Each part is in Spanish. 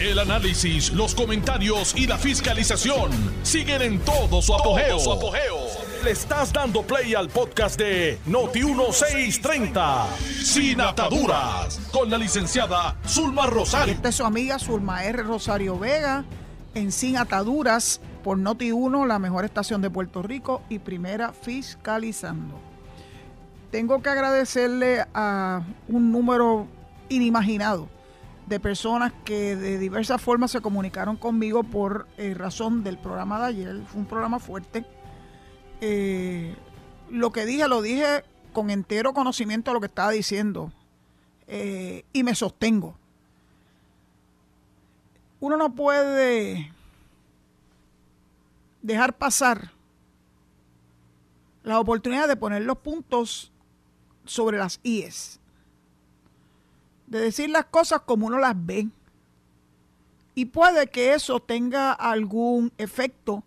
El análisis, los comentarios y la fiscalización siguen en todo su apogeo. Le estás dando play al podcast de Noti1630, Sin Ataduras, con la licenciada Zulma Rosario. Esta es su amiga Zulma R. Rosario Vega, en Sin Ataduras, por Noti1, la mejor estación de Puerto Rico y primera fiscalizando. Tengo que agradecerle a un número inimaginado de personas que de diversas formas se comunicaron conmigo por eh, razón del programa de ayer. Fue un programa fuerte. Eh, lo que dije, lo dije con entero conocimiento de lo que estaba diciendo eh, y me sostengo. Uno no puede dejar pasar la oportunidad de poner los puntos sobre las IES de decir las cosas como uno las ve. Y puede que eso tenga algún efecto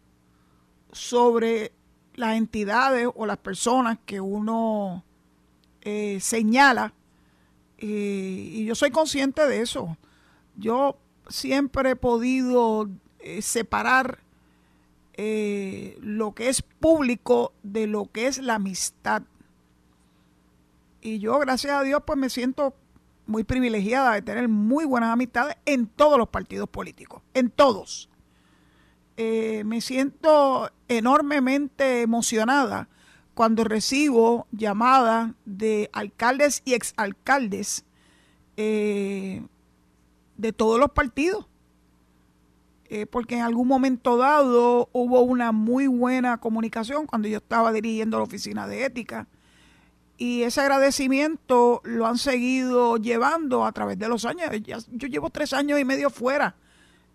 sobre las entidades o las personas que uno eh, señala. y yo soy consciente de eso. Yo siempre he podido eh, separar eh, lo que es público de lo que es la amistad. Y yo, gracias a Dios, pues me siento muy privilegiada de tener muy buenas amistades en todos los partidos políticos, en todos. Eh, me siento enormemente emocionada cuando recibo llamadas de alcaldes y exalcaldes eh, de todos los partidos. Eh, porque en algún momento dado hubo una muy buena comunicación cuando yo estaba dirigiendo la oficina de ética y ese agradecimiento lo han seguido llevando a través de los años. yo llevo tres años y medio fuera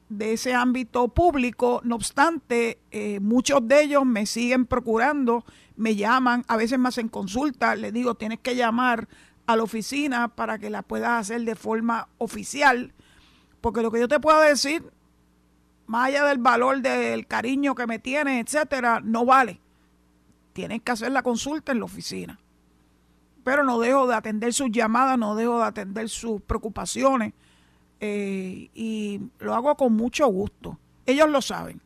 de ese ámbito público, no obstante, eh, muchos de ellos me siguen procurando, me llaman, a veces me hacen consulta, les digo, tienes que llamar a la oficina para que la puedas hacer de forma oficial, porque lo que yo te puedo decir, más allá del valor del cariño que me tienes, etcétera, no vale. Tienes que hacer la consulta en la oficina pero no dejo de atender sus llamadas, no dejo de atender sus preocupaciones eh, y lo hago con mucho gusto. Ellos lo saben.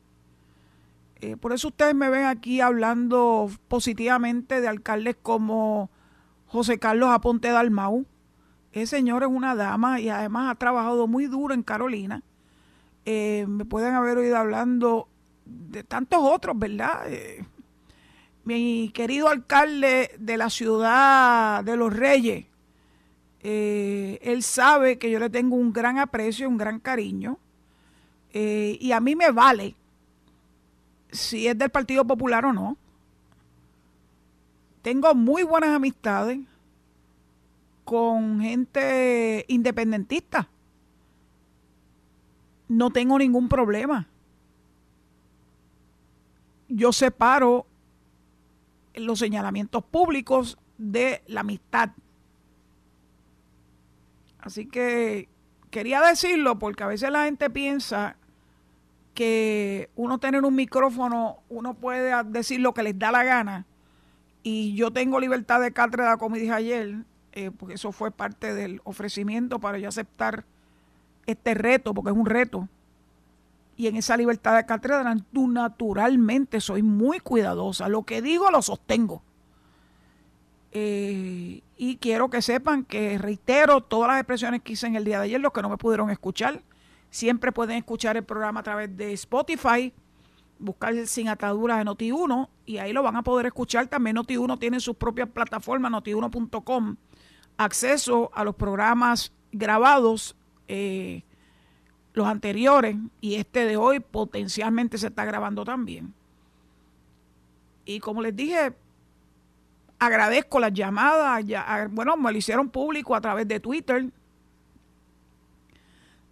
Eh, por eso ustedes me ven aquí hablando positivamente de alcaldes como José Carlos Aponte Dalmau. Ese señor es una dama y además ha trabajado muy duro en Carolina. Eh, me pueden haber oído hablando de tantos otros, ¿verdad? Mi querido alcalde de la ciudad de Los Reyes, eh, él sabe que yo le tengo un gran aprecio, un gran cariño, eh, y a mí me vale si es del Partido Popular o no. Tengo muy buenas amistades con gente independentista. No tengo ningún problema. Yo separo los señalamientos públicos de la amistad. Así que quería decirlo porque a veces la gente piensa que uno tener un micrófono, uno puede decir lo que les da la gana. Y yo tengo libertad de cátedra, como dije ayer, eh, porque eso fue parte del ofrecimiento para yo aceptar este reto, porque es un reto y en esa libertad de cátedra naturalmente soy muy cuidadosa. Lo que digo lo sostengo. Eh, y quiero que sepan que reitero todas las expresiones que hice en el día de ayer, los que no me pudieron escuchar, siempre pueden escuchar el programa a través de Spotify, buscar Sin Ataduras de Noti1 y ahí lo van a poder escuchar. También Noti1 tiene sus propias plataformas, noti1.com, acceso a los programas grabados. Eh, los anteriores y este de hoy potencialmente se está grabando también. Y como les dije, agradezco las llamadas, bueno, me lo hicieron público a través de Twitter.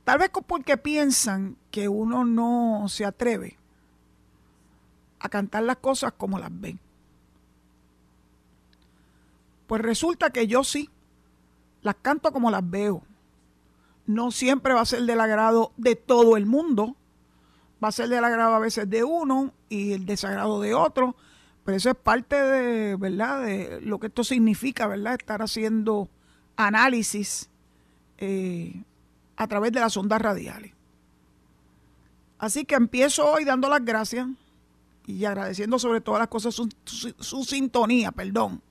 Tal vez porque piensan que uno no se atreve a cantar las cosas como las ven. Pues resulta que yo sí, las canto como las veo no siempre va a ser del agrado de todo el mundo. Va a ser del agrado a veces de uno y el desagrado de otro. Pero eso es parte de, ¿verdad? De lo que esto significa, ¿verdad? Estar haciendo análisis eh, a través de las ondas radiales. Así que empiezo hoy dando las gracias y agradeciendo sobre todas las cosas su, sintonía, perdón.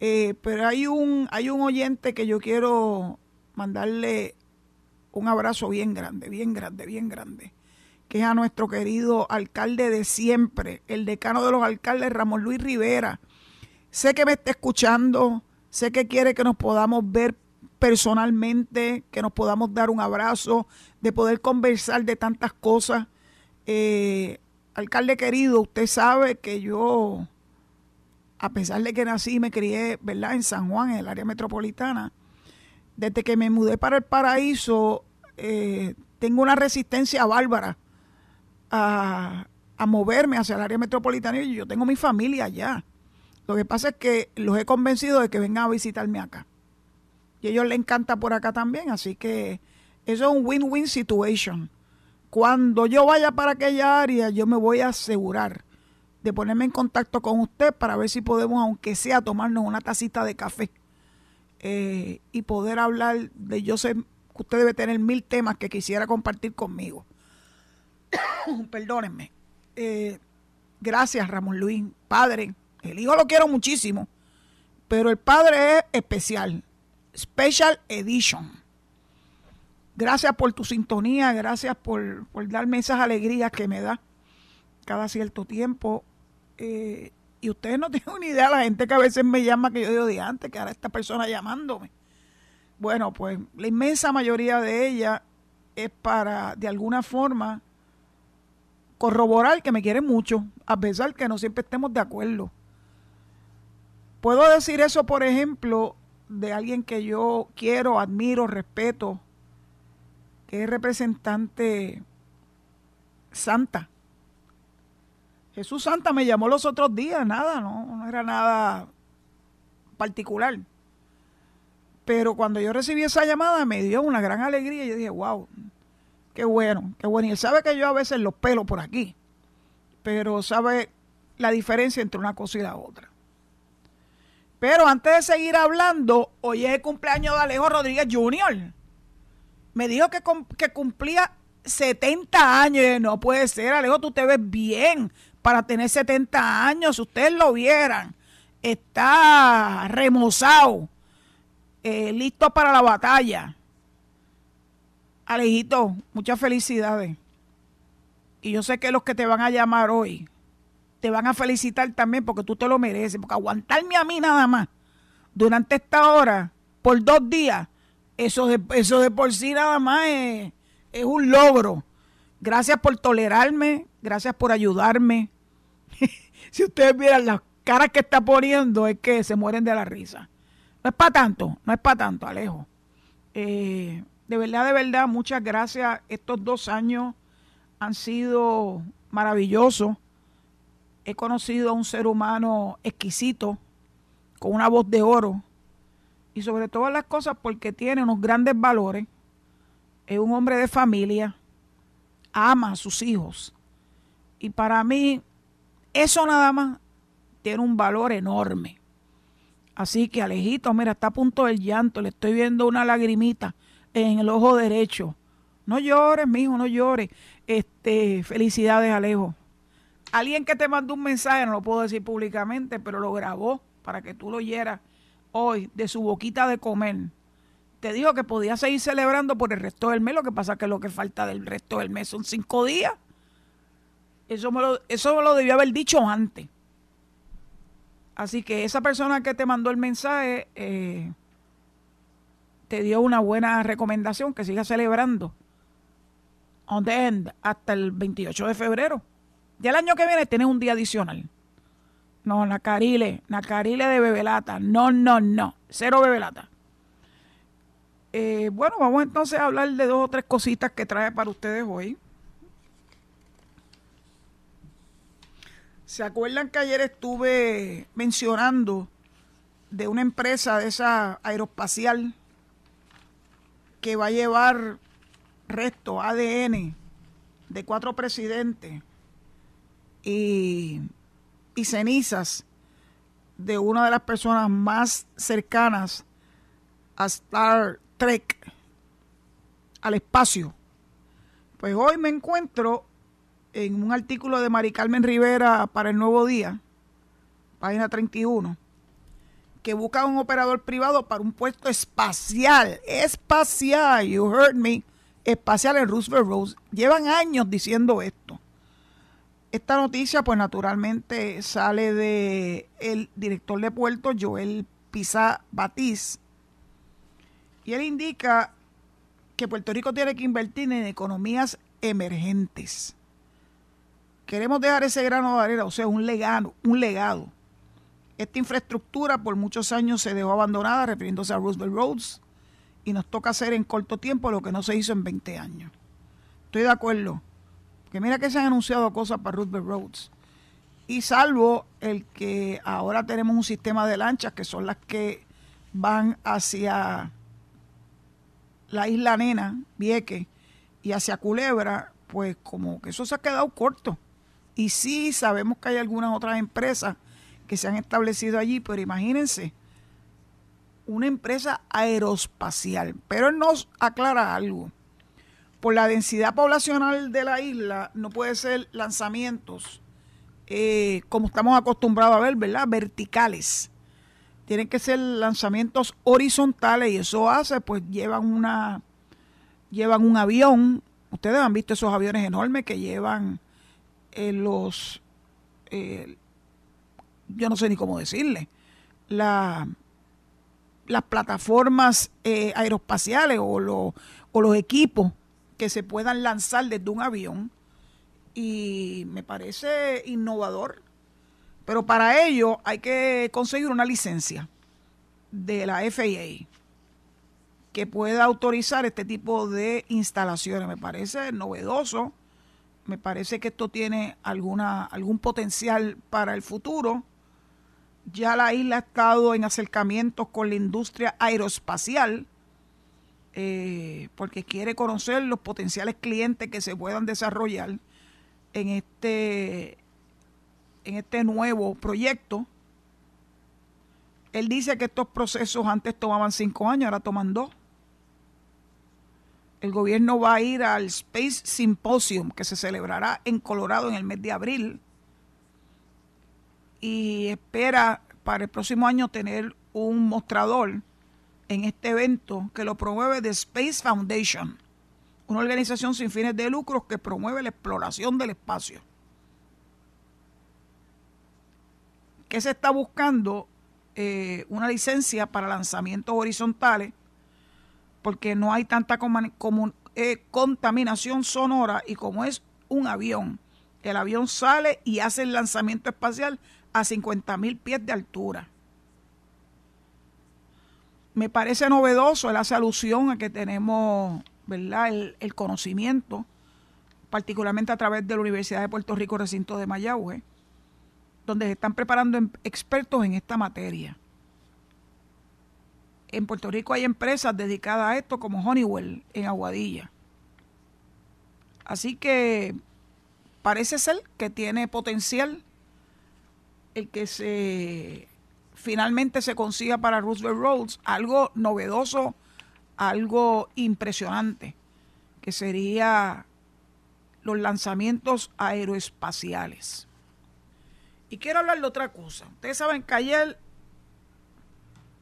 Eh, pero hay un, hay un oyente que yo quiero mandarle un abrazo bien grande, bien grande, bien grande, que es a nuestro querido alcalde de siempre, el decano de los alcaldes, Ramón Luis Rivera. Sé que me está escuchando, sé que quiere que nos podamos ver personalmente, que nos podamos dar un abrazo, de poder conversar de tantas cosas. Eh, alcalde querido, usted sabe que yo, a pesar de que nací y me crié, ¿verdad?, en San Juan, en el área metropolitana, desde que me mudé para el paraíso, eh, tengo una resistencia bárbara a, a, moverme hacia el área metropolitana y yo tengo mi familia allá. Lo que pasa es que los he convencido de que vengan a visitarme acá. Y a ellos les encanta por acá también, así que eso es un win-win situation. Cuando yo vaya para aquella área, yo me voy a asegurar de ponerme en contacto con usted para ver si podemos, aunque sea, tomarnos una tacita de café eh, y poder hablar de, yo sé que usted debe tener mil temas que quisiera compartir conmigo. Perdónenme. Eh, gracias, Ramón Luis. Padre, el hijo lo quiero muchísimo, pero el padre es especial. Special Edition. Gracias por tu sintonía, gracias por, darme esas alegrías que me da cada cierto tiempo. Eh, y ustedes no tienen ni idea, la gente que a veces me llama, que yo digo de antes, que ahora esta persona llamándome. Bueno, pues la inmensa mayoría de ella es para, de alguna forma, corroborar que me quieren mucho, a pesar que no siempre estemos de acuerdo. Puedo decir eso, por ejemplo, de alguien que yo quiero, admiro, respeto, que es representante santa Jesús Santa me llamó los otros días, nada, no, era nada particular. Pero cuando yo recibí esa llamada me dio una gran alegría y yo dije, wow, qué bueno, qué bueno. Y él sabe que yo a veces los pelo por aquí, pero sabe la diferencia entre una cosa y la otra. Pero antes de seguir hablando, hoy es el cumpleaños de Alejo Rodríguez Jr. Me dijo que, que cumplía 70 años. No puede ser, Alejo, tú te ves bien para tener 70 años, si ustedes lo vieran, está remozado, eh, listo para la batalla. Alejito, muchas felicidades. Y yo sé que los que te van a llamar hoy te van a felicitar también porque tú te lo mereces, porque aguantarme a mí nada más durante esta hora, por dos días, eso de, eso de por sí nada más es, es un logro. Gracias por tolerarme, gracias por ayudarme, si ustedes vieran las caras que está poniendo, es que se mueren de la risa. No es para tanto, no es para tanto, Alejo. Eh, de verdad, de verdad, muchas gracias. Estos dos años han sido maravillosos. He conocido a un ser humano exquisito, con una voz de oro, y sobre todas las cosas porque tiene unos grandes valores. Es un hombre de familia, ama a sus hijos. Y para mí, eso nada más tiene un valor enorme. Así que Alejito, mira, está a punto del llanto, le estoy viendo una lagrimita en el ojo derecho. No llores, mijo, no llores. Este, felicidades, Alejo. Alguien que te mandó un mensaje, no lo puedo decir públicamente, pero lo grabó para que tú lo oyeras hoy de su boquita de comer. Te dijo que podía seguir celebrando por el resto del mes, lo que pasa que lo que falta del resto del mes son cinco días. Eso me lo, eso lo debió haber dicho antes. Así que esa persona que te mandó el mensaje eh, te dio una buena recomendación que sigas celebrando. On the end, hasta el 28 de febrero. Ya el año que viene tienes un día adicional. No, Nacarile, Nacarile de bebelata. No, no, no. Cero bebelata. Eh, bueno, vamos entonces a hablar de dos o tres cositas que trae para ustedes hoy. ¿Se acuerdan que ayer estuve mencionando de una empresa de esa aeroespacial que va a llevar resto, ADN, de cuatro presidentes y, y cenizas de una de las personas más cercanas a Star Trek, al espacio, Pues hoy me encuentro en un artículo de Mari Carmen Rivera para el Nuevo Día, página 31, que busca un operador privado para un puesto espacial, espacial, you heard me, espacial en Roosevelt Road. Llevan años diciendo esto. Esta noticia, pues naturalmente sale de el director de puerto, Joel Pisa Batiz, y él indica que Puerto Rico tiene que invertir en economías emergentes. Queremos dejar ese grano de arena, o sea, un legado, un legado. Esta infraestructura por muchos años se dejó abandonada, refiriéndose a Roosevelt Roads, y nos toca hacer en corto tiempo lo que no se hizo en 20 años. Estoy de acuerdo. Que mira que se han anunciado cosas para Roosevelt Roads. Y salvo el que ahora tenemos un sistema de lanchas que son las que van hacia la isla Nena, Vieque, y hacia Culebra, pues como que eso se ha quedado corto. Y sí sabemos que hay algunas otras empresas que se han establecido allí, pero imagínense, una empresa aeroespacial. Pero nos aclara algo. Por la densidad poblacional de la isla, no puede ser lanzamientos eh, como estamos acostumbrados a ver, ¿verdad? Verticales. Tienen que ser lanzamientos horizontales y eso hace, pues llevan una, llevan un avión. Ustedes han visto esos aviones enormes que llevan eh, los, eh, yo no sé ni cómo decirle, la, las plataformas eh, aeroespaciales o, o los equipos que se puedan lanzar desde un avión y me parece innovador. Pero para ello hay que conseguir una licencia de la FAA que pueda autorizar este tipo de instalaciones. Me parece novedoso, me parece que esto tiene alguna, algún potencial para el futuro. Ya la isla ha estado en acercamientos con la industria aeroespacial eh, porque quiere conocer los potenciales clientes que se puedan desarrollar en este, en este nuevo proyecto. Él dice que estos procesos antes tomaban cinco años, ahora toman dos. El gobierno va a ir al Space Symposium que se celebrará en Colorado en el mes de abril y espera para el próximo año tener un mostrador en este evento que lo promueve The Space Foundation una organización sin fines de lucro que promueve la exploración del espacio. ¿Qué se está buscando? Eh, una licencia para lanzamientos horizontales, porque no hay tanta eh, contaminación sonora y como es un avión, el avión sale y hace el lanzamiento espacial a 50 mil pies de altura. Me parece novedoso, él hace alusión a que tenemos ¿verdad? El, conocimiento, particularmente a través de la Universidad de Puerto Rico, recinto de Mayagüe, donde se están preparando em, expertos en esta materia. En Puerto Rico hay empresas dedicadas a esto como Honeywell en Aguadilla. Así que parece ser que tiene potencial el que se finalmente se consiga para Roosevelt Roads algo novedoso algo impresionante, que sería los lanzamientos aeroespaciales. Y quiero hablar de otra cosa. Ustedes saben que ayer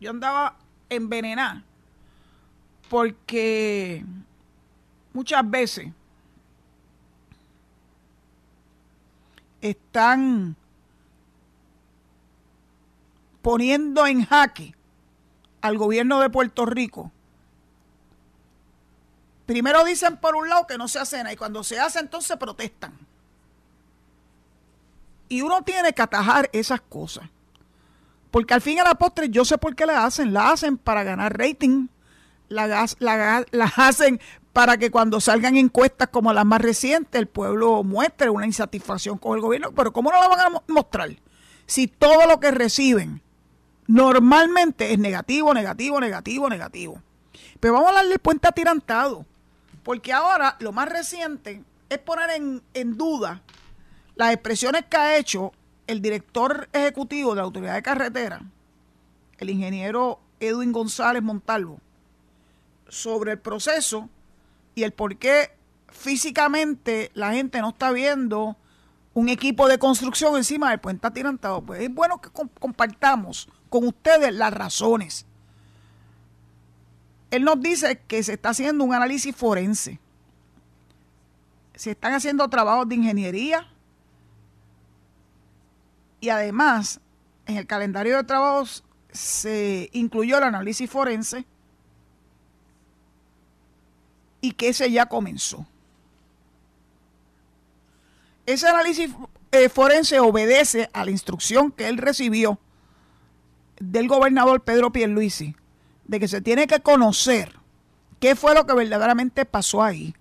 yo andaba envenenada porque muchas veces están poniendo en jaque al gobierno de Puerto Rico Primero dicen por un lado que no se hace nada y cuando se hace entonces protestan. Y uno tiene que atajar esas cosas. Porque al fin y a la postre yo sé por qué la hacen. La hacen para ganar rating. Las la, hacen para que cuando salgan encuestas como las más recientes el pueblo muestre una insatisfacción con el gobierno. Pero ¿cómo no la van a mostrar? Si todo lo que reciben normalmente es negativo, negativo, negativo, negativo. Pero vamos a darle el puente atirantado. Porque ahora lo más reciente es poner en, duda las expresiones que ha hecho el director ejecutivo de la Autoridad de Carretera, el ingeniero Edwin González Montalvo, sobre el proceso y el por qué físicamente la gente no está viendo un equipo de construcción encima del puente atirantado. Pues es bueno que compartamos con ustedes las razones. Él nos dice que se está haciendo un análisis forense. Se están haciendo trabajos de ingeniería. Y además, en el calendario de trabajos se incluyó el análisis forense y que ese ya comenzó. Ese análisis eh, forense obedece a la instrucción que él recibió del gobernador Pedro Pierluisi de que se tiene que conocer qué fue lo que verdaderamente pasó ahí.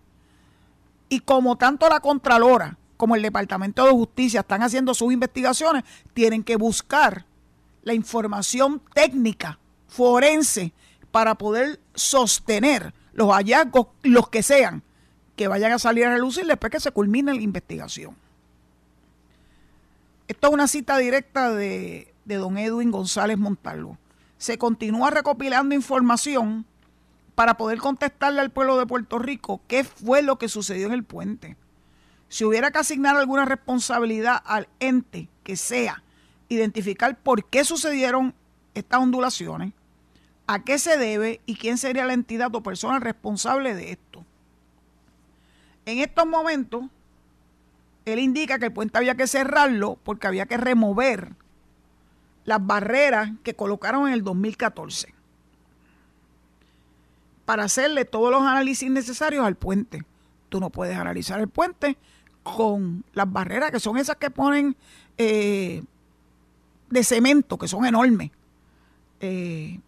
Y como tanto la Contralora como el Departamento de Justicia están haciendo sus investigaciones, tienen que buscar la información técnica, forense, para poder sostener los hallazgos, los que sean, que vayan a salir a relucir después que se culmine la investigación. Esto es una cita directa de, de don Edwin González Montalvo. Se continúa recopilando información para poder contestarle al pueblo de Puerto Rico qué fue lo que sucedió en el puente. Si hubiera que asignar alguna responsabilidad al ente que sea, identificar por qué sucedieron estas ondulaciones, a qué se debe y quién sería la entidad o persona responsable de esto. En estos momentos, él indica que el puente había que cerrarlo porque había que remover las barreras que colocaron en el 2014 para hacerle todos los análisis necesarios al puente. Tú no puedes analizar el puente con las barreras que son esas que ponen eh, de cemento, que son enormes. Eh,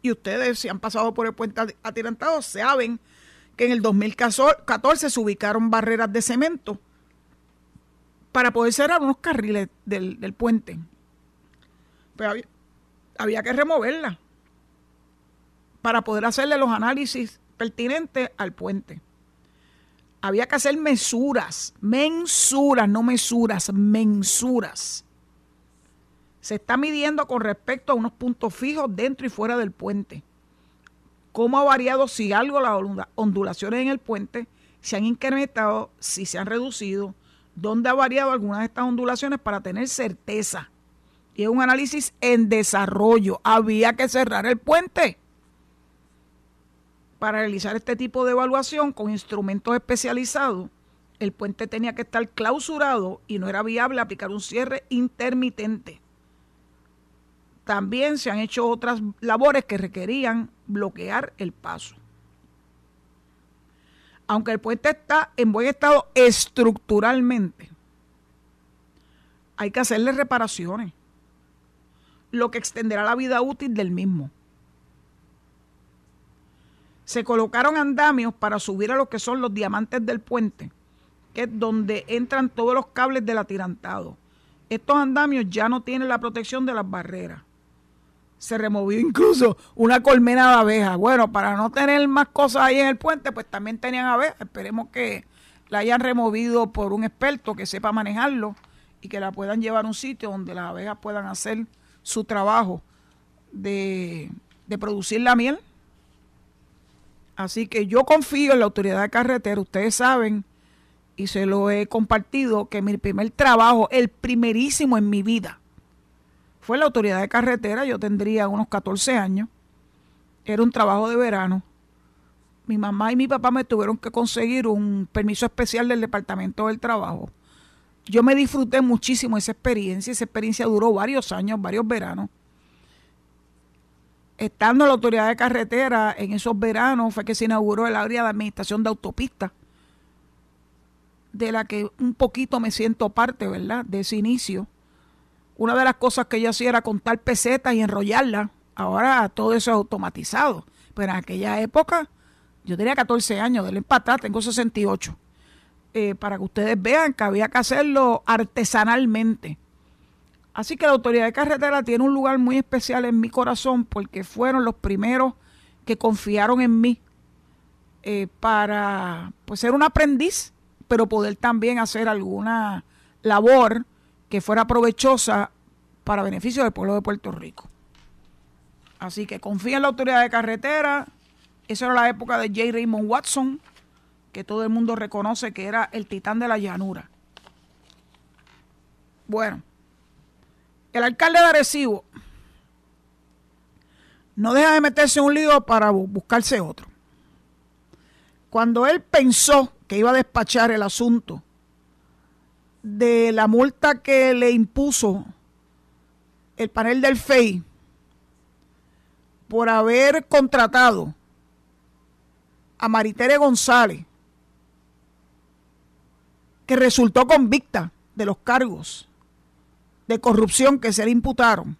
y ustedes, si han pasado por el puente atirantado, saben que en el 2014 se ubicaron barreras de cemento para poder cerrar unos carriles del, puente. Pero había, había que removerla para poder hacerle los análisis pertinentes al puente. Había que hacer mesuras, mensuras, no mesuras, mensuras se está midiendo con respecto a unos puntos fijos dentro y fuera del puente. ¿Cómo ha variado si algo las ondulaciones en el puente se han incrementado, si se han reducido? ¿Dónde ha variado algunas de estas ondulaciones para tener certeza? Y es un análisis en desarrollo. Había que cerrar el puente para realizar este tipo de evaluación con instrumentos especializados. El puente tenía que estar clausurado y no era viable aplicar un cierre intermitente también se han hecho otras labores que requerían bloquear el paso. Aunque el puente está en buen estado estructuralmente, hay que hacerle reparaciones, lo que extenderá la vida útil del mismo. Se colocaron andamios para subir a lo que son los diamantes del puente, que es donde entran todos los cables del atirantado. Estos andamios ya no tienen la protección de las barreras se removió incluso una colmena de abejas. Bueno, para no tener más cosas ahí en el puente, pues también tenían abejas. Esperemos que la hayan removido por un experto que sepa manejarlo y que la puedan llevar a un sitio donde las abejas puedan hacer su trabajo de, de producir la miel. Así que yo confío en la autoridad de carretera. Ustedes saben, y se lo he compartido, que mi primer trabajo, el primerísimo en mi vida, fue la autoridad de carretera, yo tendría unos 14 años, era un trabajo de verano. Mi mamá y mi papá me tuvieron que conseguir un permiso especial del Departamento del Trabajo. Yo me disfruté muchísimo esa experiencia, esa experiencia duró varios años, varios veranos. Estando la autoridad de carretera, en esos veranos fue que se inauguró el área de administración de autopistas, de la que un poquito me siento parte, ¿verdad?, de ese inicio una de las cosas que yo hacía era contar pesetas y enrollarlas. Ahora todo eso es automatizado. Pero en aquella época, yo tenía 14 años, de empatar, tengo 68. Eh, para que ustedes vean que había que hacerlo artesanalmente. Así que la autoridad de carretera tiene un lugar muy especial en mi corazón porque fueron los primeros que confiaron en mí eh, para pues, ser un aprendiz, pero poder también hacer alguna labor que fuera provechosa para beneficio del pueblo de Puerto Rico. Así que confía en la autoridad de carretera. Esa era la época de J. Raymond Watson, que todo el mundo reconoce que era el titán de la llanura. Bueno, el alcalde de Arecibo no deja de meterse en un lío para buscarse otro. Cuando él pensó que iba a despachar el asunto de la multa que le impuso el panel del FEI por haber contratado a Maritere González, que resultó convicta de los cargos de corrupción que se le imputaron.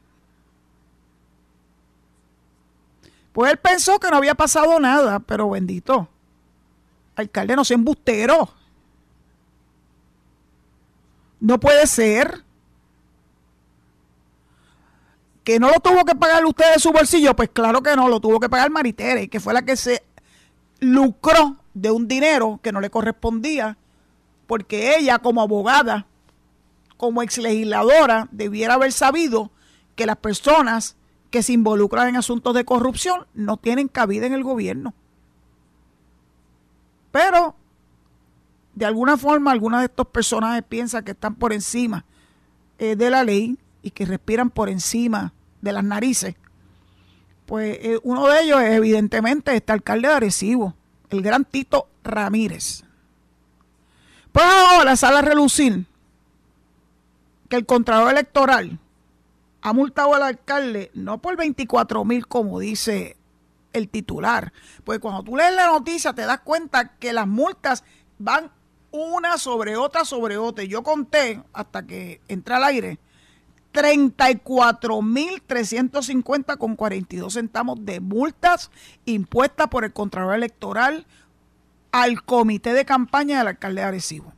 Pues él pensó que no había pasado nada, pero bendito, alcalde no se embustero. No puede ser que no lo tuvo que pagar usted de su bolsillo, pues claro que no, lo tuvo que pagar Maritere, que fue la que se lucró de un dinero que no le correspondía, porque ella como abogada, como ex legisladora, debiera haber sabido que las personas que se involucran en asuntos de corrupción no tienen cabida en el gobierno. Pero, de alguna forma, algunos de estos personajes piensan que están por encima eh, de la ley y que respiran por encima de las narices. Pues eh, uno de ellos es evidentemente este alcalde de Arecibo, el gran Tito Ramírez. Pues ahora sale a relucir que el Contralor Electoral ha multado al alcalde no por 24 mil como dice el titular, pues cuando tú lees la noticia te das cuenta que las multas van una sobre otra sobre otra. Yo conté hasta que entré al aire 34.350 con 42 centavos de multas impuestas por el Contralor Electoral al comité de campaña del alcalde de.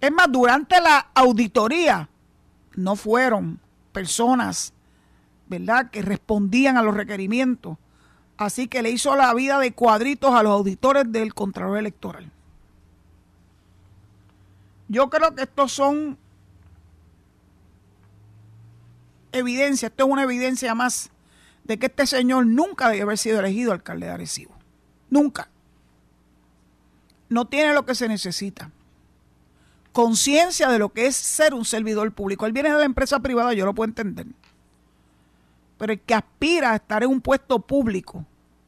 Es más, durante la auditoría no fueron personas, ¿verdad?, que respondían a los requerimientos. Así que le hizo la vida de cuadritos a los auditores del Contralor Electoral. Yo creo que estos son evidencia, esto es una evidencia más de que este señor nunca debe haber sido elegido alcalde de Arecibo. Nunca. No tiene lo que se necesita. Conciencia de lo que es ser un servidor público. Él viene de la empresa privada, yo lo puedo entender. Pero el que aspira a estar en un puesto público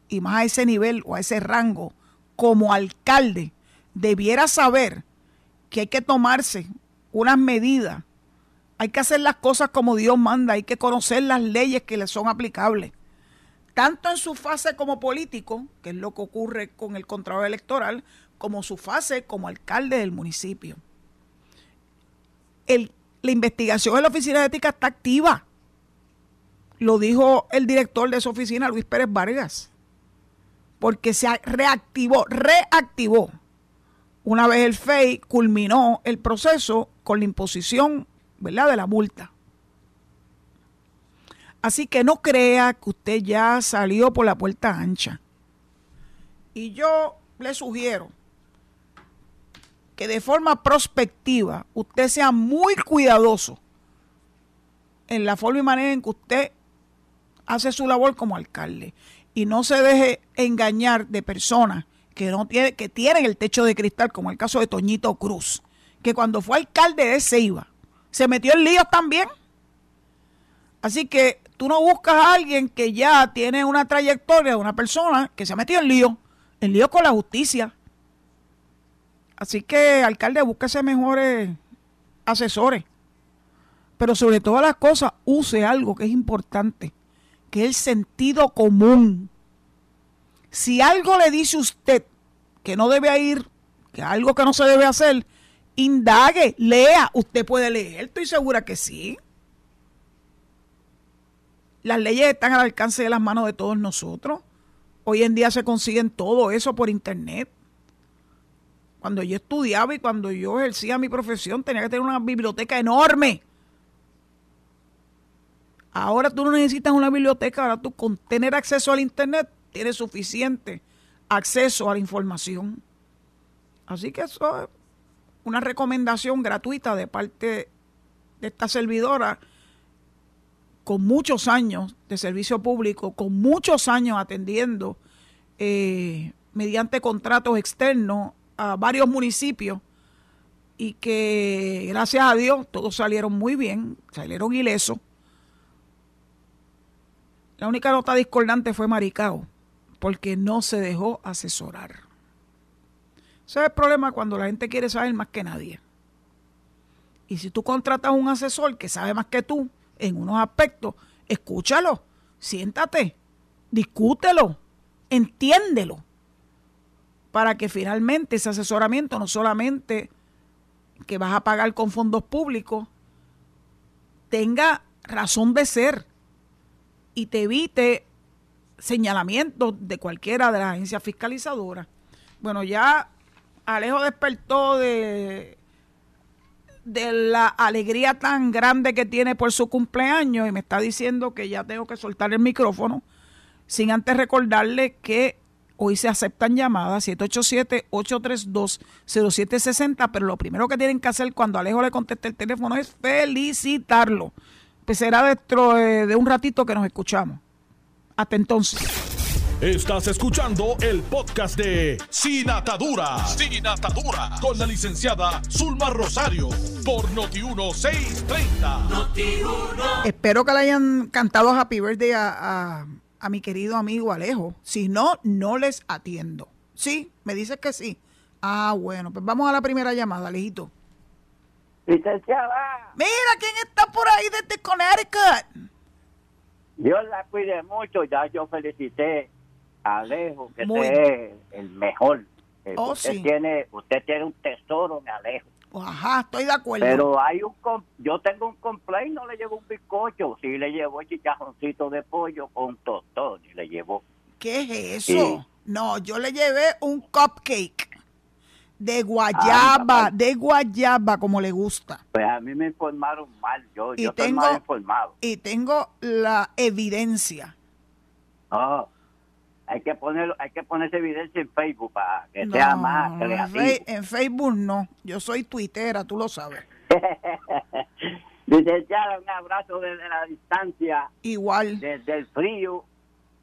y más a ese nivel o a ese rango como alcalde, debiera saber que hay que tomarse unas medidas, hay que hacer las cosas como Dios manda, hay que conocer las leyes que le son aplicables, tanto en su fase como político, que es lo que ocurre con el contrato electoral, como su fase como alcalde del municipio. La investigación en la oficina de ética está activa. Lo dijo el director de esa oficina, Luis Pérez Vargas, porque se reactivó, reactivó una vez el FEI culminó el proceso con la imposición ¿verdad? de la multa. Así que no crea que usted ya salió por la puerta ancha. Y yo le sugiero que de forma prospectiva usted sea muy cuidadoso en la forma y manera en que usted hace su labor como alcalde y no se deje engañar de personas que no tiene, que tienen el techo de cristal, como el caso de Toñito Cruz, que cuando fue alcalde de Ceiba, se metió en líos también. Así que tú no buscas a alguien que ya tiene una trayectoria, una persona que se ha metido en lío, en lío con la justicia. Así que, alcalde, búsquese mejores asesores. Pero sobre todas las cosas, use algo que es importante, que es el sentido común. Si algo le dice usted que no debe ir, que algo que no se debe hacer, indague, lea. Usted puede leer, estoy segura que sí. Las leyes están al alcance de las manos de todos nosotros. Hoy en día se consiguen todo eso por internet. Cuando yo estudiaba y cuando yo ejercía mi profesión tenía que tener una biblioteca enorme. Ahora tú no necesitas una biblioteca, ahora tú con tener acceso al internet tienes suficiente acceso a la información. Así que eso es una recomendación gratuita de parte de esta servidora con muchos años de servicio público, con muchos años atendiendo eh, mediante contratos externos a varios municipios y que gracias a Dios todos salieron muy bien, salieron ilesos. La única nota discordante fue Maricao, porque no se dejó asesorar. Ese es el problema cuando la gente quiere saber más que nadie. Y si tú contratas un asesor que sabe más que tú en unos aspectos, escúchalo, siéntate, discútelo, entiéndelo, para que finalmente ese asesoramiento no solamente que vas a pagar con fondos públicos tenga razón de ser y te evite señalamientos de cualquiera de las agencias fiscalizadoras. Bueno, ya Alejo despertó de, de la alegría tan grande que tiene por su cumpleaños y me está diciendo que ya tengo que soltar el micrófono sin antes recordarle que hoy se aceptan llamadas 787-832-0760, pero lo primero que tienen que hacer cuando Alejo le conteste el teléfono es felicitarlo. Pues será dentro de un ratito que nos escuchamos. Hasta entonces. Estás escuchando el podcast de Sin Atadura. Sin Atadura. Con la licenciada Zulma Rosario. Por Noti1630. Espero que le hayan cantado Happy Birthday a, a, mi querido amigo Alejo. Si no, no les atiendo. Sí, me dices que sí. Ah, bueno, pues vamos a la primera llamada, Alejito. Licenciada. Mira quién está por ahí desde Connecticut. Dios la cuide mucho. Ya yo felicité Alejo, que es el mejor. Eh, oh, usted, tiene, usted tiene un tesoro, me Alejo. Ajá, estoy de acuerdo. Pero hay un yo tengo un complaint, no le llevo un bizcocho, sí le llevo chicharroncito de pollo con tostón y le llevo. ¿Qué es eso? No, yo le llevé un cupcake de guayaba, de guayaba como le gusta. Pues a mí me informaron mal, yo, yo estoy mal informado. Y tengo la evidencia. Oh hay que poner hay que poner esa evidencia en Facebook para que sea más creativo. En Facebook no, yo soy tuitera, tú lo sabes. Licenciada, un abrazo desde la distancia. Igual. Desde el frío,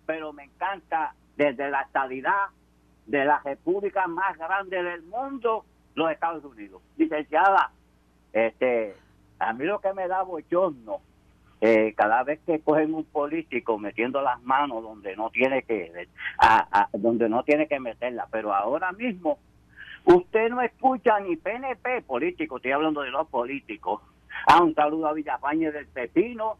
pero me encanta desde la estabilidad de la república más grande del mundo, los Estados Unidos. Licenciada, este, a mí lo que me da bochorno eh, cada vez que cogen un político metiendo las manos donde no tiene que a, donde no tiene que meterla pero ahora mismo usted no escucha ni PNP político estoy hablando de los políticos. A un saludo a Villafañe del Pepino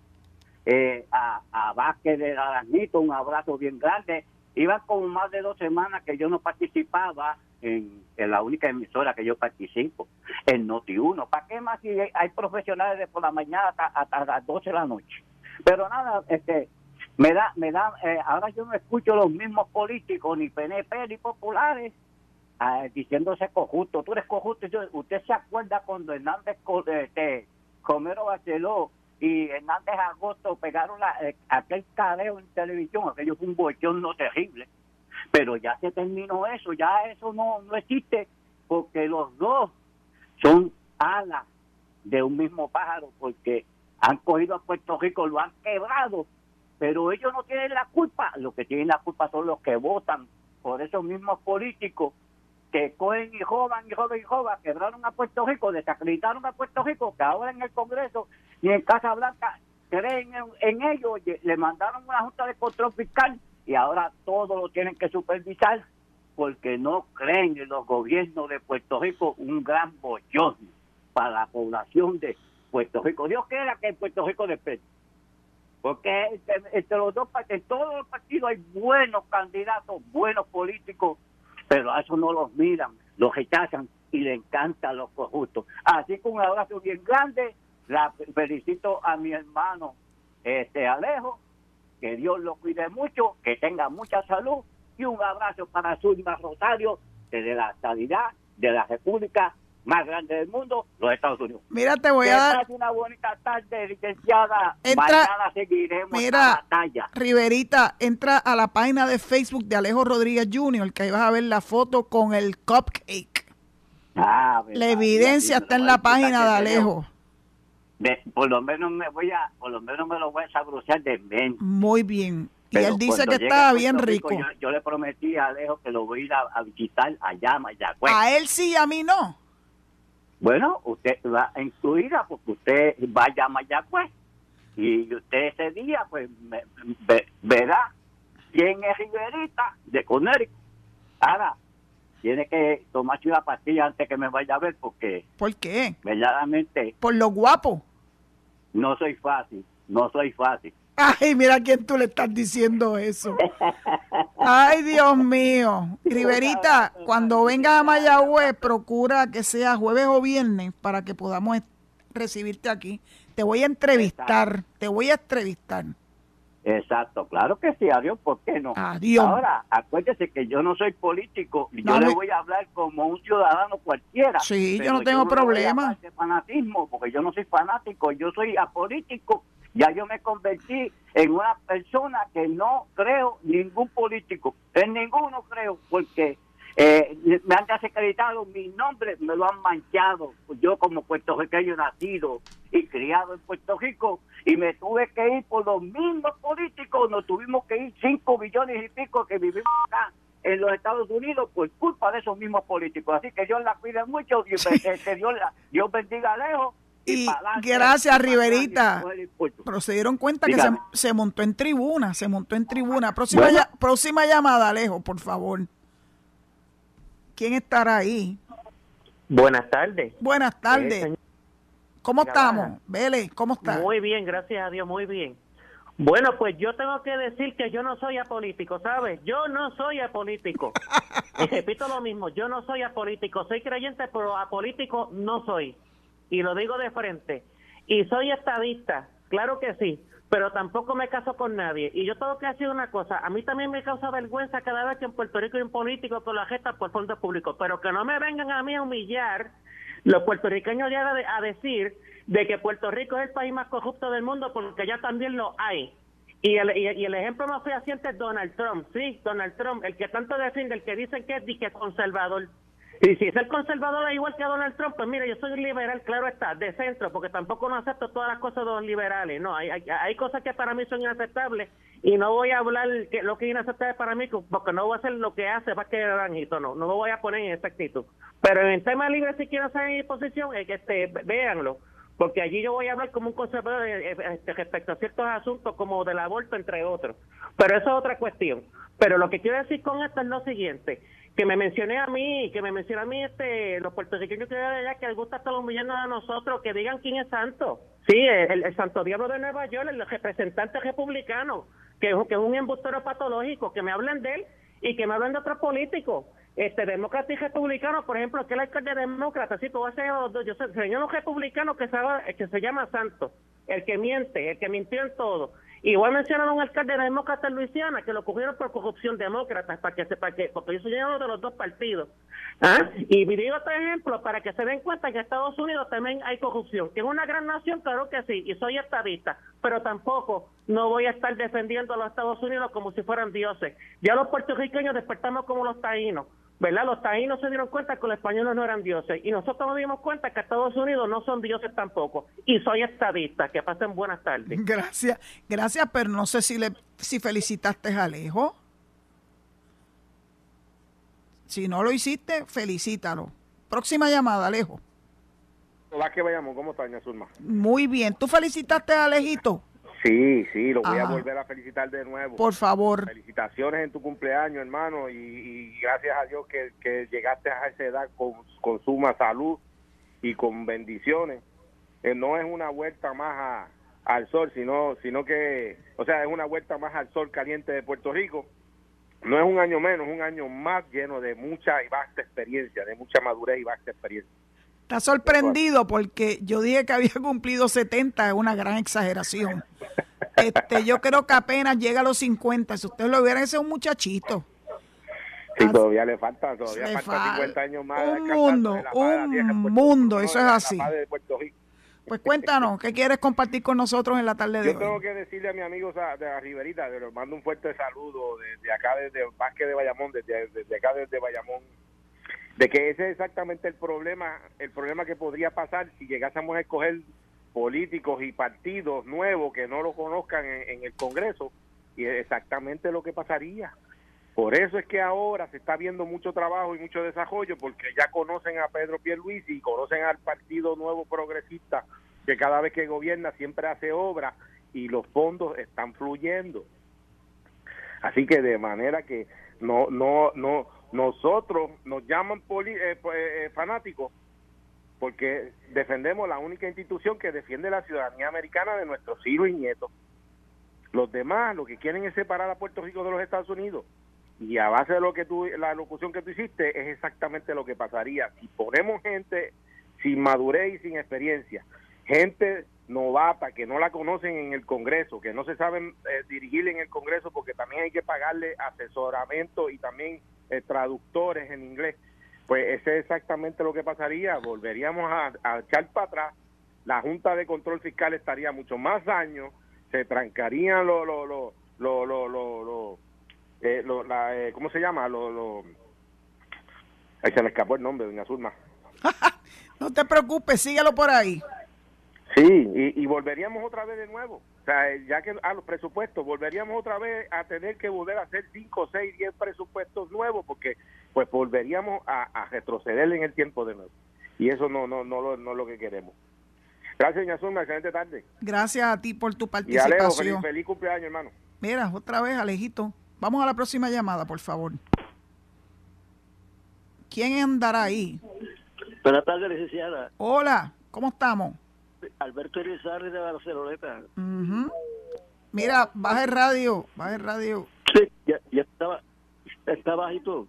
eh, a, a Vázquez de Aranito un abrazo bien grande iba como más de dos semanas que yo no participaba en, la única emisora que yo participo, en Noti1. ¿Para qué más si hay profesionales de por la mañana hasta, las 12 de la noche? Pero nada, este me da, me da, eh, ahora yo no escucho los mismos políticos, ni PNP, ni populares, ah, diciéndose cojusto. Tú eres cojusto. Usted se acuerda cuando Hernández este, Comero Barceló y Hernández Agosto pegaron la, eh, aquel cadeo en televisión, aquello fue un bochón no terrible. Pero ya se terminó eso, ya eso no, no existe, porque los dos son alas de un mismo pájaro, porque han cogido a Puerto Rico, lo han quebrado, pero ellos no tienen la culpa, los que tienen la culpa son los que votan por esos mismos políticos que cogen y jodan y jodan y jodan, quebraron a Puerto Rico, desacreditaron a Puerto Rico, que ahora en el Congreso y en Casa Blanca creen en, en ellos, le mandaron una junta de control fiscal y ahora todo lo tienen que supervisar porque no creen en los gobiernos de Puerto Rico un gran bollón para la población de Puerto Rico. Dios quiera que en Puerto Rico despede. Porque entre, los dos en todos los partidos hay buenos candidatos, buenos políticos, pero a eso no los miran, los rechazan y le encantan los corruptos. Así que un abrazo bien grande, la felicito a mi hermano este Alejo que Dios lo cuide mucho, que tenga mucha salud y un abrazo para Zulma Rosario desde la estabilidad de la República más grande del mundo, los Estados Unidos. Mira, te voy a dar una bonita tarde, licenciada. Mañana seguiremos mira, la batalla. Riverita, entra a la página de Facebook de Alejo Rodríguez Jr., que ahí vas a ver la foto con el cupcake. Ah, la evidencia está en la página de Alejo por lo menos me voy a, por lo menos me lo voy a sabrosear de mente. Muy bien. Y él dice que está bien rico. yo, le prometí a Alejo que lo voy a ir a, visitar allá, Mayagüez. A él sí, a mí no. Bueno, usted va incluida porque usted vaya a Mayagüez y usted ese día pues verá quién es Riverita de Conérico. Ahora, tiene que tomarse una pastilla antes que me vaya a ver porque... ¿Por qué? Verdaderamente... Por lo guapo. No soy fácil, no soy fácil. Ay, mira a quién tú le estás diciendo eso. Ay, Dios mío. Riverita, cuando vengas a Mayagüez, procura que sea jueves o viernes para que podamos recibirte aquí. Te voy a entrevistar, te voy a entrevistar. Exacto, claro que sí, adiós, ¿por qué no? Adiós. Ahora, acuérdese que yo no soy político, y yo le voy a hablar como un ciudadano cualquiera. Sí, yo no tengo problema. de fanatismo, porque yo no soy fanático, yo soy apolítico ya yo me convertí en una persona que no creo ningún político, en ninguno creo, porque eh, me han desacreditado mi nombre, me lo han manchado. Yo como puertorriqueño nacido y criado en Puerto Rico, y me tuve que ir por los mismos políticos, nos tuvimos que ir 5 millones y pico que vivimos acá en los Estados Unidos por culpa de esos mismos políticos. Así que Dios la cuide mucho, Dios, Dios, Dios bendiga lejos y gracias, Riverita. Pero se dieron cuenta que se, montó en tribuna, se montó en tribuna. Próxima, próxima llamada, Alejo, por favor. ¿Quién estará ahí? Buenas tardes. Buenas tardes. ¿Cómo estamos? Vélez, ¿cómo está? Muy bien, gracias a Dios, muy bien. Bueno, pues yo tengo que decir que yo no soy apolítico, ¿sabes? Yo no soy apolítico. y repito lo mismo, yo no soy apolítico. Soy creyente, pero apolítico no soy y lo digo de frente. Y soy estadista, claro que sí, pero tampoco me caso con nadie. Y yo tengo que decir una cosa, a mí también me causa vergüenza cada vez que en Puerto Rico hay un político que lo agesta por fondos públicos, pero que no me vengan a mí a humillar los puertorriqueños ya a decir de que Puerto Rico es el país más corrupto del mundo porque ya también lo hay. Y el, y, el ejemplo más fehaciente es Donald Trump, sí, Donald Trump, el que tanto defiende, el que dicen que es conservador. Y si es el conservador igual que Donald Trump, pues mira, yo soy liberal, claro está, de centro, porque tampoco no acepto todas las cosas de los liberales. No, hay, hay, cosas que para mí son inaceptables y no voy a hablar que lo que es inaceptable para mí, porque no voy a hacer lo que hace para que ranjito, no, no me voy a poner en esa actitud. Pero en el tema libre, si quiero hacer mi posición, es que este, véanlo, porque allí yo voy a hablar como un conservador eh, eh, este, respecto a ciertos asuntos como del aborto, entre otros. Pero eso es otra cuestión. Pero lo que quiero decir con esto es lo siguiente que me mencioné a mí, que me mencione a mí este, los puertorriqueños que de allá que les gusta estar humillando a nosotros, que digan quién es santo. Sí, el, santo diablo de Nueva York, el representante republicano, que, es un embustero patológico, que me hablen de él y que me hablen de otros políticos. Este, demócrata y republicano, por ejemplo, que el alcalde demócrata, sí, todo ese, yo sé, señor republicano que se, que se llama santo, el que miente, el que mintió en todo Igual mencionaron a un alcalde demócrata en Luisiana que lo cogieron por corrupción demócrata, para que sepa que, porque yo soy uno de los dos partidos. ¿Ah? Y digo otro ejemplo para que se den cuenta que en Estados Unidos también hay corrupción. Que es una gran nación, claro que sí, y soy estadista, pero tampoco no voy a estar defendiendo a los Estados Unidos como si fueran dioses. Ya los puertorriqueños despertamos como los taínos. ¿Verdad? Los taínos se dieron cuenta que los españoles no eran dioses y nosotros nos dimos cuenta que Estados Unidos no son dioses tampoco. Y soy estadista. Que pasen buenas tardes. Gracias, gracias, pero no sé si le si felicitaste a Alejo. Si no lo hiciste, felicítalo. Próxima llamada, Alejo. Hola, que vayamos. ¿Cómo está, Zulma? Muy bien. ¿Tú felicitaste a Alejito? Sí, sí, lo voy a volver a felicitar de nuevo. Por favor. Felicitaciones en tu cumpleaños, hermano, y, gracias a Dios que, llegaste a esa edad con, con suma salud y con bendiciones. Eh, no es una vuelta más al sol, sino, sino que, o sea, es una vuelta más al sol caliente de Puerto Rico. No es un año menos, es un año más lleno de mucha y vasta experiencia, de mucha madurez y vasta experiencia. Está sorprendido porque yo dije que había cumplido 70, es una gran exageración. Este, yo creo que apenas llega a los 50. Si usted lo viera, ese es un muchachito. Sí, todavía le falta, todavía le falta 50 años más. Un mundo, un mundo, eso es así. Pues cuéntanos, ¿qué quieres compartir con nosotros en la tarde de hoy? Yo tengo que decirle a mis amigos de la Riverita, les mando un fuerte saludo desde acá, desde Básquet de Bayamón, desde, desde acá, desde Bayamón, de que ese es exactamente el problema, el problema que podría pasar si llegásemos a escoger políticos y partidos nuevos que no lo conozcan en, el Congreso, Y es exactamente lo que pasaría. Por eso es que ahora se está viendo mucho trabajo y mucho desarrollo, porque ya conocen a Pedro Pierluisi y conocen al Partido Nuevo Progresista, que cada vez que gobierna siempre hace obra y los fondos están fluyendo. Así que de manera que no, no, no, nosotros nos llaman poli, eh, eh, fanáticos porque defendemos la única institución que defiende la ciudadanía americana de nuestros hijos y nietos. Los demás lo que quieren es separar a Puerto Rico de los Estados Unidos. Y a base de lo que tú, la locución que tú hiciste, es exactamente lo que pasaría. Si ponemos gente sin madurez y sin experiencia, gente novata que no la conocen en el Congreso, que no se saben eh, dirigir en el Congreso porque también hay que pagarle asesoramiento y también eh, traductores en inglés, pues ese es exactamente lo que pasaría. Volveríamos a, echar para atrás. La Junta de Control Fiscal estaría mucho más daño, se trancarían los, los, los, los, los, eh, la, eh, ¿cómo se llama? Lo, lo... Ahí se me escapó el nombre, doña Zulma. no te preocupes, síguelo por ahí. Sí, y, y, volveríamos otra vez de nuevo. O sea, ya que a los presupuestos, volveríamos otra vez a tener que volver a hacer 5, 6, 10 presupuestos nuevos, porque pues volveríamos a, retroceder en el tiempo de nuevo. Y eso no, no, no, no es lo que queremos. Gracias, doña Zulma, excelente tarde. Gracias a ti por tu participación. Y Alejo, feliz cumpleaños, hermano. Mira, otra vez, Alejito. Vamos a la próxima llamada, por favor. ¿Quién andará ahí? Buenas tardes, licenciada. Hola, ¿cómo estamos? Alberto Irizarri de Barceloneta. Mira, baja el radio, baja el radio. Sí, ya, ya estaba, está bajito.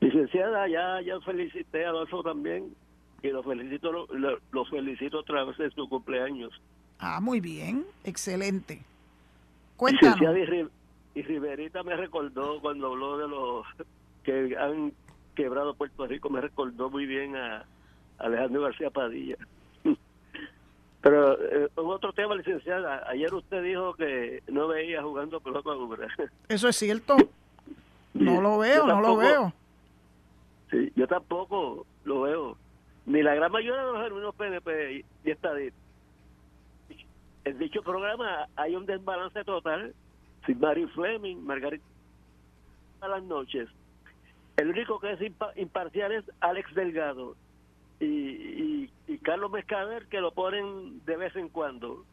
Licenciada, ya, ya felicité a Adolfo también y lo felicito, lo, felicito otra vez en su cumpleaños. Ah, muy bien, excelente. Cuéntanos. Y Riverita me recordó cuando habló de los que han quebrado Puerto Rico, me recordó muy bien a Alejandro García Padilla. Pero eh, otro tema, licenciada, ayer usted dijo que no veía jugando pelota dura. Eso es cierto. No lo veo, no lo veo. Sí, yo tampoco lo veo. Ni la gran mayoría de los hermanos PNP y está En dicho programa hay un desbalance total sin Mary Fleming, Margarita a las noches. El único que es imparcial es Alex Delgado y, y, Carlos Mescader que lo ponen de vez en cuando.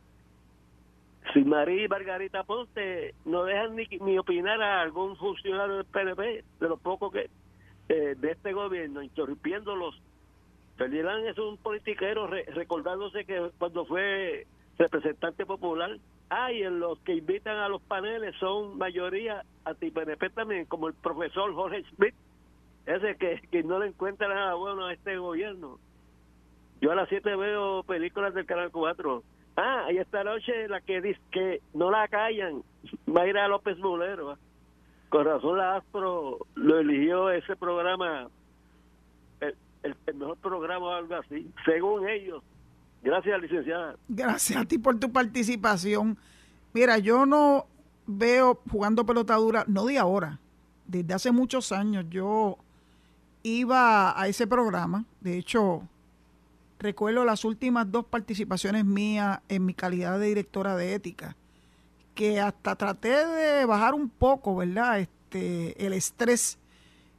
Sin María y Margarita Ponte no dejan ni, ni opinar a algún funcionario del PNP de lo poco que eh, de este gobierno, interrumpiéndolos. Ferdinand es un politiquero recordándose que cuando fue representante popular Ah, y en los que invitan a los paneles son mayoría anti-PNP también, como el profesor Jorge Smith, ese que, que no le encuentra nada bueno a este gobierno. Yo a las 7 veo películas del Canal 4. Ah, y esta noche la que dice que no la callan, Mayra López Mulero. Con razón la Astro lo eligió ese programa, el, el mejor programa o algo así, según ellos. Gracias, licenciada. Gracias a ti por tu participación. Mira, yo no veo jugando pelotadura, no de ahora, desde hace muchos años. Yo iba a ese programa, de hecho, recuerdo las últimas dos participaciones mías en mi calidad de directora de ética, que hasta traté de bajar un poco, ¿verdad? Este, el estrés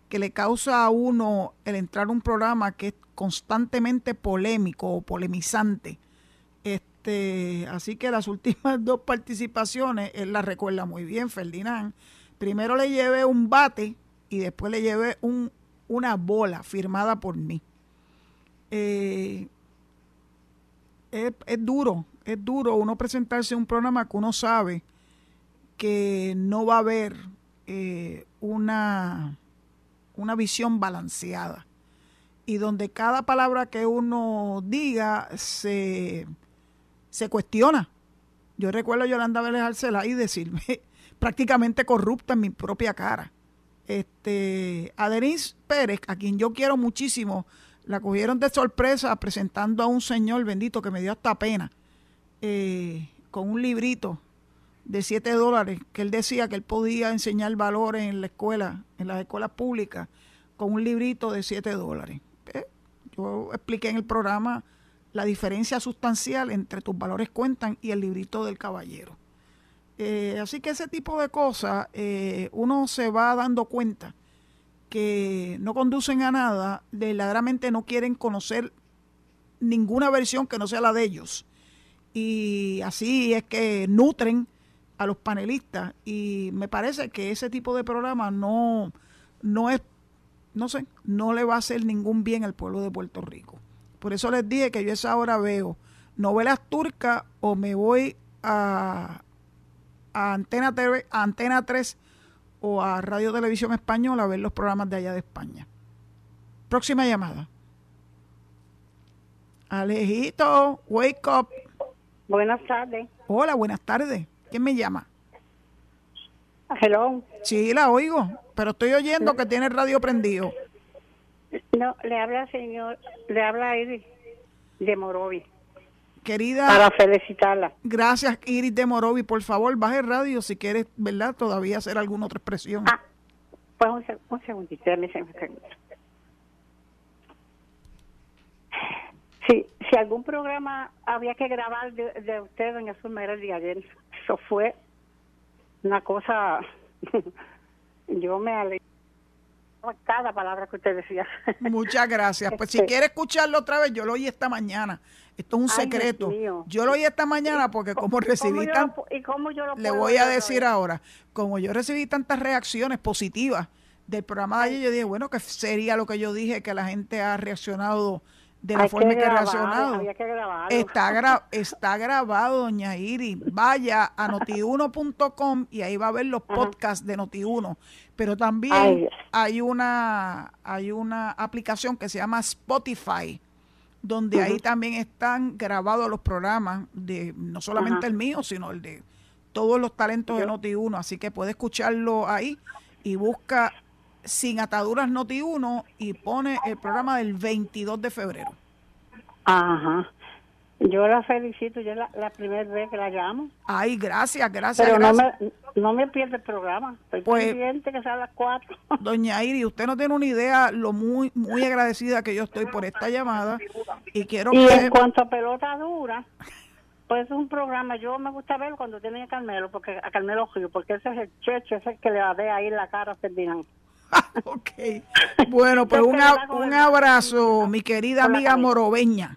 que le causa a uno el entrar a un programa que es constantemente polémico o polemizante. Este, así que las últimas dos participaciones, él las recuerda muy bien, Ferdinand. Primero le llevé un bate y después le llevé un, una bola firmada por mí. Eh, es, duro, es duro uno presentarse en un programa que uno sabe que no va a haber eh, una una visión balanceada y donde cada palabra que uno diga se, se cuestiona. Yo recuerdo a Yolanda Vélez Arcela y decirme prácticamente corrupta en mi propia cara. Este, a Denise Pérez, a quien yo quiero muchísimo, la cogieron de sorpresa presentando a un señor bendito que me dio hasta pena, eh, con un librito de 7 dólares, que él decía que él podía enseñar valores en la escuela, en las escuelas públicas, con un librito de 7 dólares. Eh, yo expliqué en el programa la diferencia sustancial entre tus valores cuentan y el librito del caballero. Eh, así que ese tipo de cosas uno se va dando cuenta que no conducen a nada, verdaderamente no quieren conocer ninguna versión que no sea la de ellos. Y así es que nutren a los panelistas y me parece que ese tipo de programa no, no es, no sé, no le va a hacer ningún bien al pueblo de Puerto Rico. Por eso les dije que yo esa hora veo novelas turcas o me voy a, a Antena, TV, a Antena 3 o a Radio Televisión Española a ver los programas de allá de España. Próxima llamada. Alejito, wake up. Buenas tardes. Hola, buenas tardes. ¿Quién me llama? Hello. Sí, la oigo, pero estoy oyendo que tiene el radio prendido. No, le habla señor, le habla Iris de Morovi. Querida, Para felicitarla. gracias Iris de Morovi. Por favor, baje el radio si quieres, ¿verdad? Todavía hacer alguna otra expresión. Ah, pues un, un segundito, déjame un segundito. Sí, si algún programa había que grabar de, de usted, doña Zulma, era el de ayer. Eso fue una cosa... Yo me alegré cada palabra que usted decía. Muchas gracias. Pues si Este- quiere escucharlo otra vez, yo lo oí esta mañana. Esto es un Ay, secreto. Yo lo oí esta mañana porque como ¿Cómo recibí tan, lo pu- ¿Y cómo yo lo le voy a decir ahora, como yo recibí tantas reacciones positivas del programa de ayer, yo dije, bueno, que sería lo que yo dije, que la gente ha reaccionado de la Hay forma que reaccionado. había que grabarlo. Está, gra- está grabado, doña Iris. Vaya a notiuno.com y ahí va a ver los podcasts de Notiuno. Pero también Ay, hay una hay una aplicación que se llama Spotify, donde ahí también están grabados los programas de no solamente Ajá. el mío, sino el de todos los talentos de Yo- Notiuno. Así que puede escucharlo ahí y busca sin ataduras Noti1 y pone el programa del 22 de febrero. Ajá. Yo la felicito, yo la, la primera vez que la llamo, Ay, gracias, gracias, pero no me, no me pierde el programa. Estoy Pues- pendiente que sea a las cuatro. Doña Iri, usted no tiene una idea lo muy muy agradecida que yo estoy por esta llamada y quiero y que en cuanto a pelota dura, pues es un programa, yo me gusta verlo cuando tiene a Carmelo, porque a Carmelo Río, porque ese es el cheche, ese es el que le da ahí en la cara a Ferdinand. Ok. Bueno, pues un, un abrazo, mi querida amiga. Moroveña.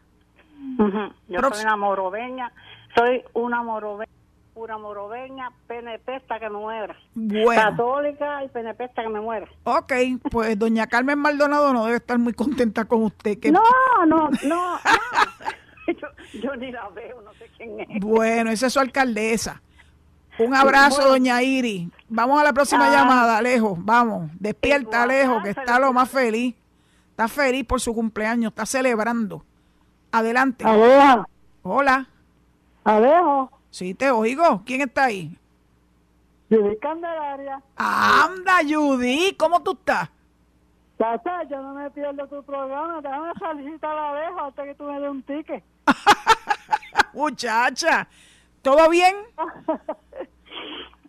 Yo Prox- soy una moroveña, soy una moroveña, pura moroveña, PNP hasta que me muera. Bueno, Católica y PNP hasta que me muera. ok, pues doña Carmen Maldonado no debe estar muy contenta con usted. Que, No, no, no, no. yo, yo ni la veo, no sé quién es. Bueno, esa es su alcaldesa. Un abrazo, Bueno. doña Iri. Vamos a la próxima Ah. llamada, Alejo. Vamos, despierta, Alejo, que se está lo- más feliz. Está feliz por su cumpleaños, está celebrando. Adelante. Alejo, Hola. Alejo, Sí, te oigo. ¿Quién está ahí? Judy Candelaria. Anda, Judy, ¿cómo tú estás? Chacha, yo no me pierdo tu programa, déjame felicitar a Alejo hasta que tú me des un ticket. Muchacha, ¿todo bien?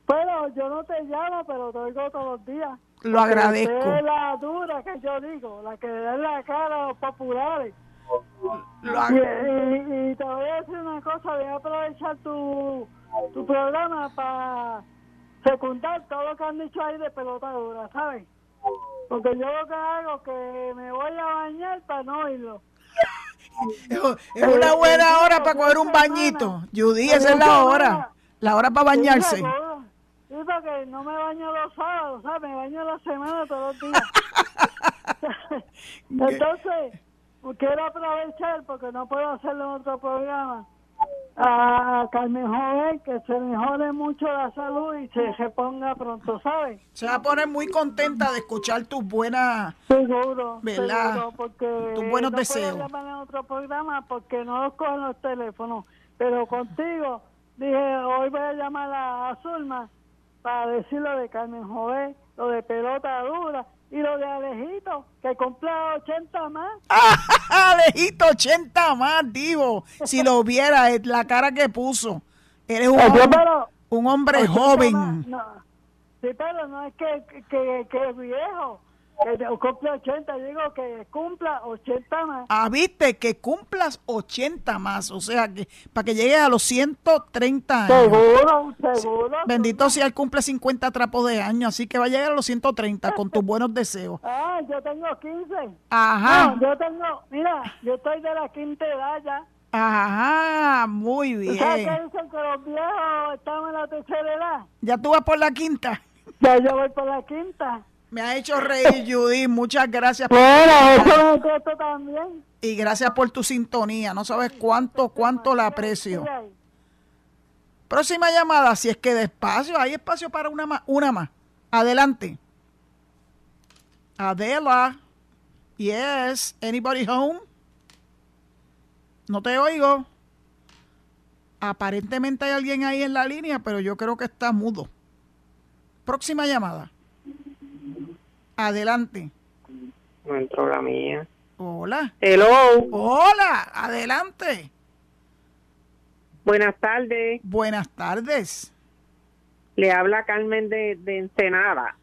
Bueno, yo no te llamo, pero te oigo todos los días. Lo agradezco. Usted es la dura que yo digo, la que le da en la cara a los populares. Lo Y, y- y te voy a decir una cosa, voy a aprovechar tu, tu programa para secundar todo lo que han dicho ahí de pelota dura, ¿sabes? Porque yo lo que hago es que me voy a bañar para no oírlo. Es una buena hora para coger un bañito. Judy, esa es la hora. La hora para bañarse. Sí, porque no me baño los sábados, ¿sabes? Me baño la semana todos los días. Entonces, quiero aprovechar, porque no puedo hacerlo en otro programa, a Carmen Joven, que se mejore mucho la salud y se, se ponga pronto, ¿sabes? Se va a poner muy contenta de escuchar tus buenas... Seguro, ¿Verdad? seguro, porque Tus buenos no deseos. puedo llamar en otro programa porque no los cogen los teléfonos. Pero contigo, dije, hoy voy a llamar a, a Zulma para decir lo de Carmen Joven, lo de pelota dura y lo de Alejito, que cumple 80 más. Alejito, 80 más, divo. Si lo viera, eh, la cara que puso. Eres un, hombre- pero- un hombre 80 joven. más, no. Sí, pero no es que, que, que es viejo. Que cumple 80, digo que cumpla 80 más. Ah, viste, que cumplas 80 más, o sea, que para que llegues a los 130 años. Seguro, seguro. Bendito sea, él cumple 50 trapos de año, así que va a llegar a los 130 con tus buenos deseos. Ah, yo tengo 15. Ajá. No, yo tengo, mira, yo estoy de la quinta edad ya. Ajá, muy ¿Tú sabes bien. que dicen que los viejos estamos en la tercera edad? Ya tú vas por la quinta. Ya yo voy por la quinta. Me ha hecho reír, Judy. Muchas gracias. por- Bueno, eso me también. Y gracias por tu sintonía. No sabes cuánto, cuánto la aprecio. Sí, ahí. Próxima llamada, si es que despacio, hay espacio para una más. Una más. Adelante. Adela. Yes. Anybody home? No te oigo. Aparentemente hay alguien ahí en la línea, pero yo creo que está mudo. Próxima llamada. Adelante. No entró la mía. Hola. Hello, Hola. Adelante. buenas tardes. Buenas tardes. Le habla Carmen de, de Ensenada.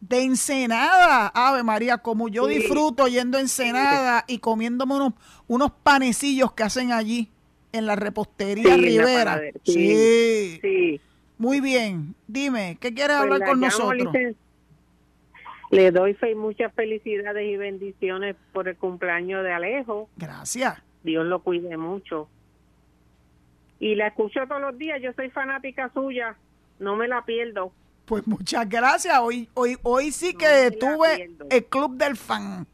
De Ensenada, Ave María, como yo Sí. disfruto yendo a Ensenada y comiéndome unos, unos panecillos que hacen allí en la repostería Sí, en la Rivera. Sí. Sí. Muy bien. Dime, ¿qué quieres Pues hablar la con nosotros? Le doy fe- muchas felicidades y bendiciones por el cumpleaños de Alejo. Gracias. Dios lo cuide mucho. Y la escucho todos los días. Yo soy fanática suya. No me la pierdo. Pues muchas gracias. Hoy, hoy, hoy sí No que tuve el club del fan.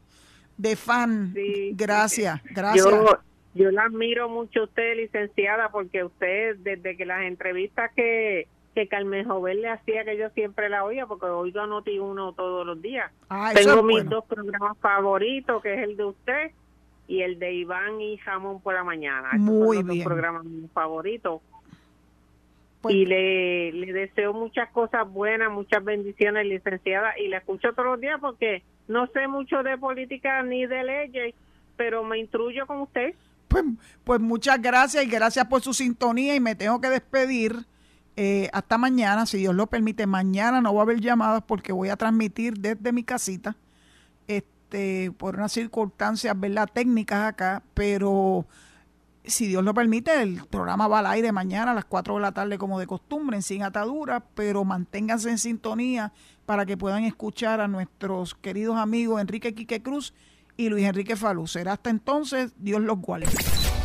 De fan. Sí. Gracias, gracias. Yo, yo la admiro mucho a usted, licenciada, porque usted, desde que las entrevistas que, que Carmen Jovel le hacía, que yo siempre la oía, porque oigo a Noti uno todos los días. Ah, Tengo mis bueno. dos programas favoritos, que es el de usted y el de Iván y Jamón por la mañana. Muy son los bien. dos programas favoritos. Pues- y le, le deseo muchas cosas buenas, muchas bendiciones, licenciada, y la escucho todos los días porque no sé mucho de política ni de leyes, pero me instruyo con usted. Pues, pues muchas gracias y gracias por su sintonía y me tengo que despedir eh, hasta mañana, si Dios lo permite. Mañana no va a haber llamadas porque voy a transmitir desde mi casita, este, por unas circunstancias, ¿verdad? Técnicas acá, pero si Dios lo permite, el programa va al aire mañana a las 4 de la tarde como de costumbre, en Sin Atadura, pero manténganse en sintonía para que puedan escuchar a nuestros queridos amigos Enrique Quique Cruz y Luis Enrique Falú. Será hasta entonces, Dios los guarde.